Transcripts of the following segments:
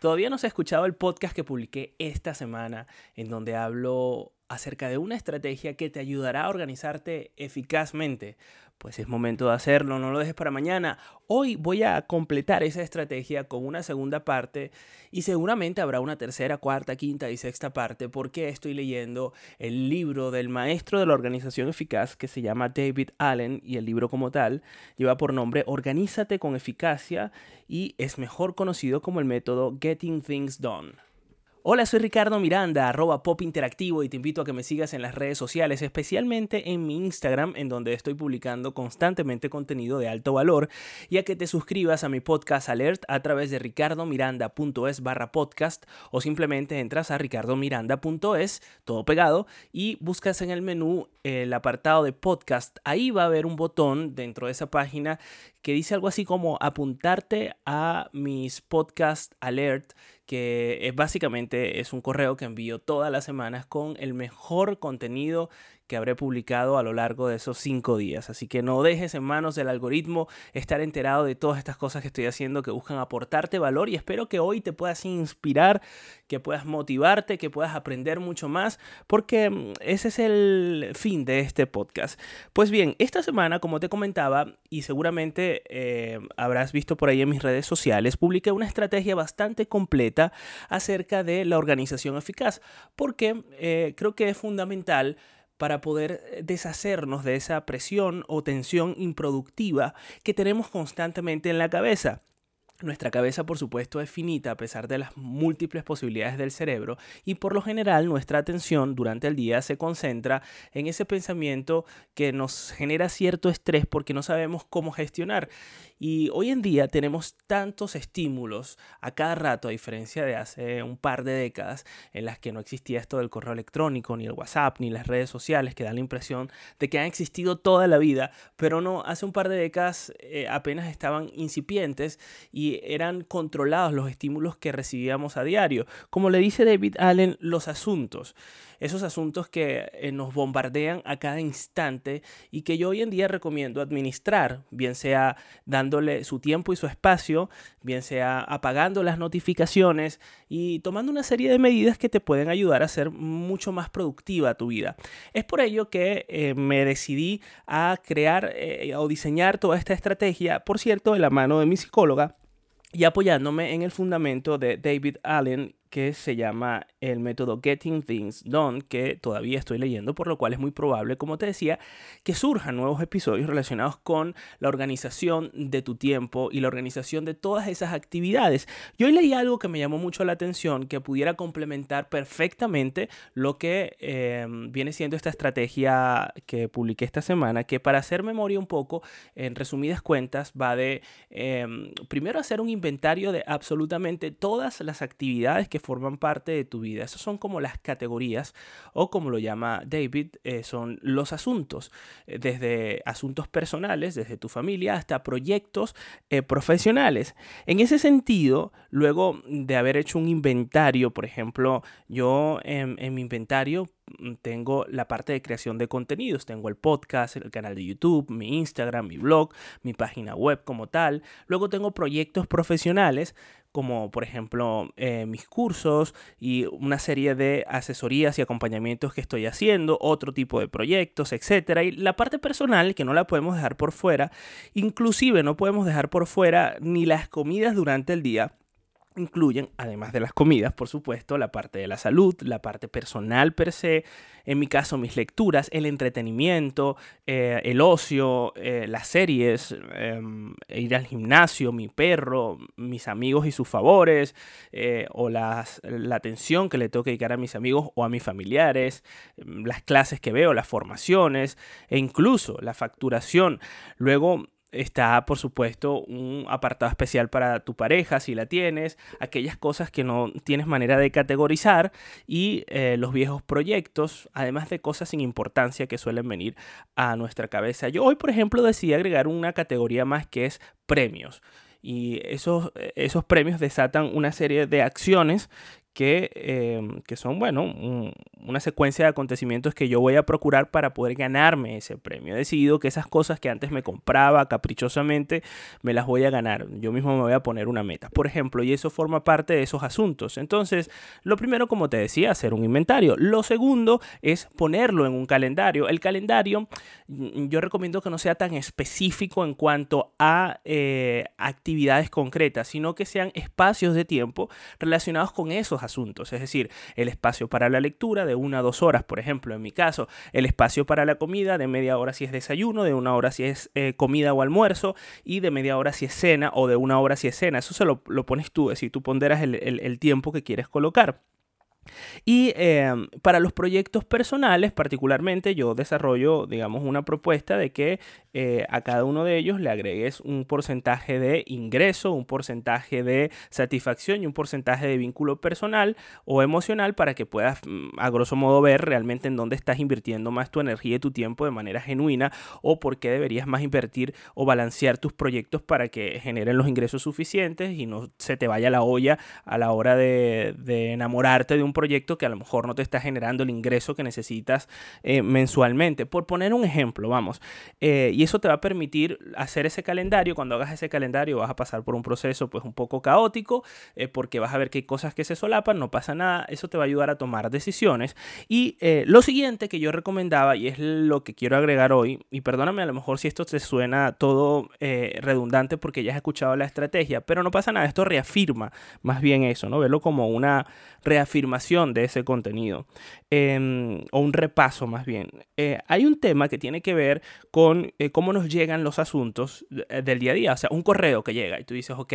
Todavía no se ha escuchado el podcast que publiqué esta semana en donde hablo acerca de una estrategia que te ayudará a organizarte eficazmente pues es momento de hacerlo, no lo dejes para mañana. Hoy voy a completar esa estrategia con una segunda parte y seguramente habrá una tercera, cuarta, quinta y sexta parte porque estoy leyendo el libro del maestro de la organización eficaz que se llama David Allen y el libro como tal lleva por nombre Organízate con eficacia y es mejor conocido como el método Getting Things Done. Hola, soy Ricardo Miranda, arroba pop interactivo y te invito a que me sigas en las redes sociales, especialmente en mi Instagram, en donde estoy publicando constantemente contenido de alto valor, y a que te suscribas a mi podcast alert a través de ricardomiranda.es barra podcast o simplemente entras a ricardomiranda.es, todo pegado, y buscas en el menú el apartado de podcast. Ahí va a haber un botón dentro de esa página que dice algo así como apuntarte a mis podcast alert que es básicamente es un correo que envío todas las semanas con el mejor contenido que habré publicado a lo largo de esos cinco días. Así que no dejes en manos del algoritmo estar enterado de todas estas cosas que estoy haciendo que buscan aportarte valor y espero que hoy te puedas inspirar, que puedas motivarte, que puedas aprender mucho más, porque mm, ese es el fin de este podcast. Pues bien, esta semana, como te comentaba, y seguramente eh, habrás visto por ahí en mis redes sociales, publiqué una estrategia bastante completa acerca de la organización eficaz, porque eh, creo que es fundamental para poder eh, deshacernos de esa presión o tensión improductiva que tenemos constantemente en la cabeza. Nuestra cabeza, por supuesto, es finita a pesar de las múltiples posibilidades del cerebro y por lo general nuestra atención durante el día se concentra en ese pensamiento que nos genera cierto estrés porque no sabemos cómo gestionar. Y hoy en día tenemos tantos estímulos a cada rato, a diferencia de hace un par de décadas en las que no existía esto del correo electrónico, ni el WhatsApp, ni las redes sociales, que dan la impresión de que han existido toda la vida, pero no, hace un par de décadas eh, apenas estaban incipientes y eran controlados los estímulos que recibíamos a diario. Como le dice David Allen, los asuntos esos asuntos que eh, nos bombardean a cada instante y que yo hoy en día recomiendo administrar, bien sea su tiempo y su espacio, bien sea apagando las notificaciones y tomando una serie de medidas que te pueden ayudar a ser mucho más productiva tu vida. Es por ello que eh, me decidí a crear eh, o diseñar toda esta estrategia, por cierto, de la mano de mi psicóloga y apoyándome en el fundamento de David Allen que se llama el método Getting Things Done, que todavía estoy leyendo, por lo cual es muy probable, como te decía, que surjan nuevos episodios relacionados con la organización de tu tiempo y la organización de todas esas actividades. Yo hoy leí algo que me llamó mucho la atención, que pudiera complementar perfectamente lo que em, viene siendo esta estrategia que publiqué esta semana, que para hacer memoria un poco, en resumidas cuentas, va de em, primero hacer un inventario de absolutamente todas las actividades que forman parte de tu vida. Esas son como las categorías o como lo llama David, eh, son los asuntos, eh, desde asuntos personales, desde tu familia, hasta proyectos eh, profesionales. En ese sentido, luego de haber hecho un inventario, por ejemplo, yo en mi inventario tengo la parte de creación de contenidos. Tengo el podcast, el canal de YouTube, mi Instagram, mi blog, mi página web como tal. Luego tengo proyectos profesionales como por ejemplo eh, mis cursos y una serie de asesorías y acompañamientos que estoy haciendo, otro tipo de proyectos, etcétera. Y la parte personal que no la podemos dejar por fuera, inclusive no podemos dejar por fuera ni las comidas durante el día incluyen, además de las comidas, por supuesto, la parte de la salud, la parte personal per se, en mi caso mis lecturas, el entretenimiento, eh, el ocio, eh, las series, em, ir al gimnasio, mi perro, mis amigos y sus favores, eh, o la atención que le tengo que dedicar a mis amigos o a mis familiares, em, las clases que veo, las formaciones e incluso la facturación. Luego, Está, por supuesto, un apartado especial para tu pareja, si la tienes, aquellas cosas que no tienes manera de categorizar y eh, los viejos proyectos, además de cosas sin importancia que suelen venir a nuestra cabeza. Yo hoy, por ejemplo, decidí agregar una categoría más que es premios. Y esos, esos premios desatan una serie de acciones que, em, que son, bueno, una secuencia de acontecimientos que yo voy a procurar para poder ganarme ese premio. He decidido que esas cosas que antes me compraba caprichosamente, me las voy a ganar. Yo mismo me voy a poner una meta, por ejemplo, y eso forma parte de esos asuntos. Entonces, lo primero, como te decía, hacer un inventario. Lo segundo es ponerlo en un calendario. El calendario, mm, yo recomiendo que no sea tan específico en cuanto a eh, actividades concretas, sino que sean espacios de tiempo relacionados con esos asuntos. Es decir, el espacio para la lectura de una a dos horas, por ejemplo, en mi caso, el espacio para la comida de media hora si es desayuno, de una hora si es eh, comida o almuerzo, y de media hora si es cena, o de una hora si es cena. Eso se lo, pones tú, es decir, tú ponderas el tiempo que quieres colocar. Y em, para los proyectos personales, particularmente, yo desarrollo, digamos, una propuesta de que eh, a cada uno de ellos le agregues un porcentaje de ingreso, un porcentaje de satisfacción y un porcentaje de vínculo personal o emocional para que puedas, mm, a grosso modo, ver realmente en dónde estás invirtiendo más tu energía y tu tiempo de manera genuina o por qué deberías más invertir o balancear tus proyectos para que generen los ingresos suficientes y no se te vaya la olla a la hora de, de enamorarte de un proyecto que a lo mejor no te está generando el ingreso que necesitas eh, mensualmente. Por poner un ejemplo, vamos. Eh, y eso te va a permitir hacer ese calendario. Cuando hagas ese calendario vas a pasar por un proceso pues un poco caótico eh, porque vas a ver que hay cosas que se solapan, no pasa nada. Eso te va a ayudar a tomar decisiones. Y lo siguiente que yo recomendaba y es lo que quiero agregar hoy, y perdóname a lo mejor si esto te suena todo redundante porque ya has escuchado la estrategia, pero no pasa nada. Esto reafirma más bien eso, ¿no? Verlo como una reafirmación de ese contenido, em, o un repaso más bien. Eh, hay un tema que tiene que ver con eh, cómo nos llegan los asuntos eh, del día a día, o sea, un correo que llega y tú dices, ok,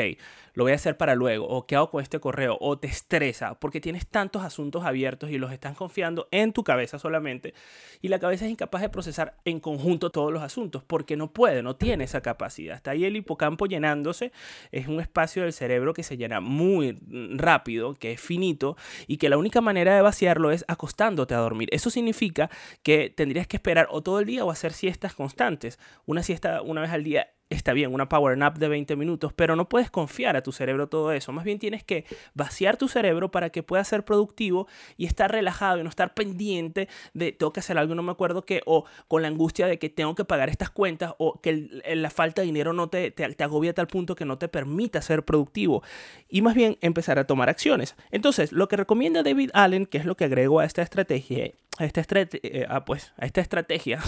lo voy a hacer para luego, o qué hago con este correo, o te estresa porque tienes tantos asuntos abiertos y los estás confiando en tu cabeza solamente, y la cabeza es incapaz de procesar en conjunto todos los asuntos, porque no puede, no tiene esa capacidad. Está ahí el hipocampo llenándose, es un espacio del cerebro que se llena muy rápido, que es finito, y que la única manera de vaciarlo es acostándote a dormir. Eso significa que tendrías que esperar o todo el día o hacer siestas constantes. Una siesta una vez al día está bien, una power nap de 20 minutos, pero no puedes confiar a tu cerebro todo eso. Más bien tienes que vaciar tu cerebro para que pueda ser productivo y estar relajado y no estar pendiente de tengo que hacer algo, no me acuerdo qué, o con la angustia de que tengo que pagar estas cuentas o que la falta de dinero no te, te, agobia a tal punto que no te permita ser productivo. Y más bien empezar a tomar acciones. Entonces, lo que recomienda David Allen, que es lo que agrego a esta estrategia, a esta, eh, pues, a esta estrategia,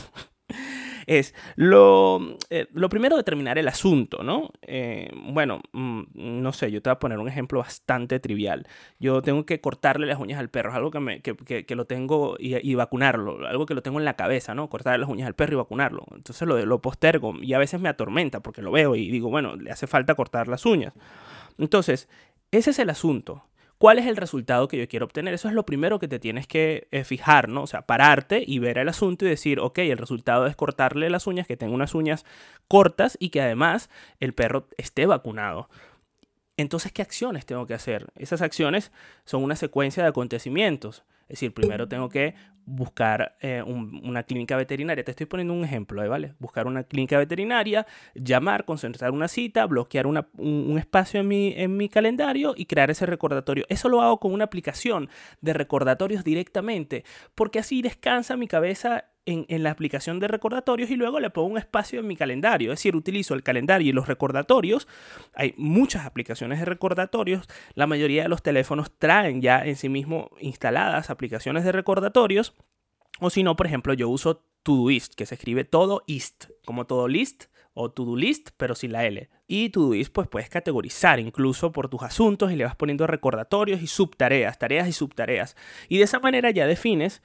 es lo, eh, lo primero determinar el asunto, ¿no? Eh, bueno, mm, no sé, yo te voy a poner un ejemplo bastante trivial. Yo tengo que cortarle las uñas al perro, es algo que, me, que, que, lo tengo y, vacunarlo, algo que lo tengo en la cabeza, ¿no? Cortarle las uñas al perro y vacunarlo. Entonces lo, lo postergo y a veces me atormenta porque lo veo y digo, bueno, le hace falta cortar las uñas. Entonces, ese es el asunto. ¿Cuál es el resultado que yo quiero obtener? Eso es lo primero que te tienes que eh, fijar, ¿no? O sea, pararte y ver el asunto y decir, ok, el resultado es cortarle las uñas, que tenga unas uñas cortas y que además el perro esté vacunado. Entonces, ¿qué acciones tengo que hacer? Esas acciones son una secuencia de acontecimientos. Es decir, primero tengo que buscar eh, una clínica veterinaria. Te estoy poniendo un ejemplo, ¿eh? ¿vale? Buscar una clínica veterinaria, llamar, concentrar una cita, bloquear un, espacio en mi, en mi calendario y crear ese recordatorio. Eso lo hago con una aplicación de recordatorios directamente, porque así descansa mi cabeza en, la aplicación de recordatorios y luego le pongo un espacio en mi calendario. Es decir, utilizo el calendario y los recordatorios. Hay muchas aplicaciones de recordatorios. La mayoría de los teléfonos traen ya en sí mismo instaladas aplicaciones de recordatorios. O si no, por ejemplo, yo uso Todoist, que se escribe todo ist, como todo list o to-do list, pero sin la L. Y Todoist pues puedes categorizar incluso por tus asuntos y le vas poniendo recordatorios y subtareas, tareas y subtareas. Y de esa manera ya defines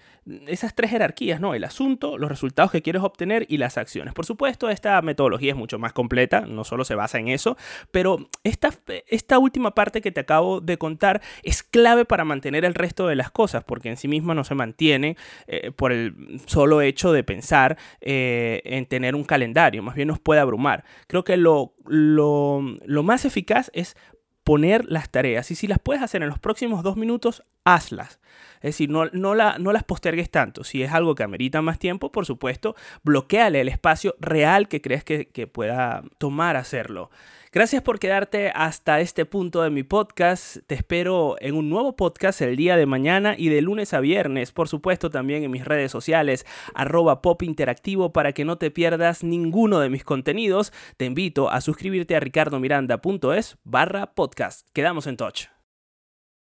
esas tres jerarquías, ¿no? El asunto, los resultados que quieres obtener y las acciones. Por supuesto, esta metodología es mucho más completa, no solo se basa en eso, pero esta, esta última parte que te acabo de contar es clave para mantener el resto de las cosas, porque en sí misma no se mantiene eh, por el solo hecho de pensar eh, en tener un calendario, más bien nos puede abrumar. Creo que lo más eficaz es poner las tareas. Y si las puedes hacer en los próximos dos minutos, hazlas. Es decir, no, no, la, no las postergues tanto. Si es algo que amerita más tiempo, por supuesto, bloqueale el espacio real que crees que, pueda tomar hacerlo. Gracias por quedarte hasta este punto de mi podcast. Te espero en un nuevo podcast el día de mañana y de lunes a viernes, por supuesto también en mis redes sociales, arroba pop interactivo para que no te pierdas ninguno de mis contenidos. Te invito a suscribirte a ricardomiranda.es barra podcast. Quedamos en touch.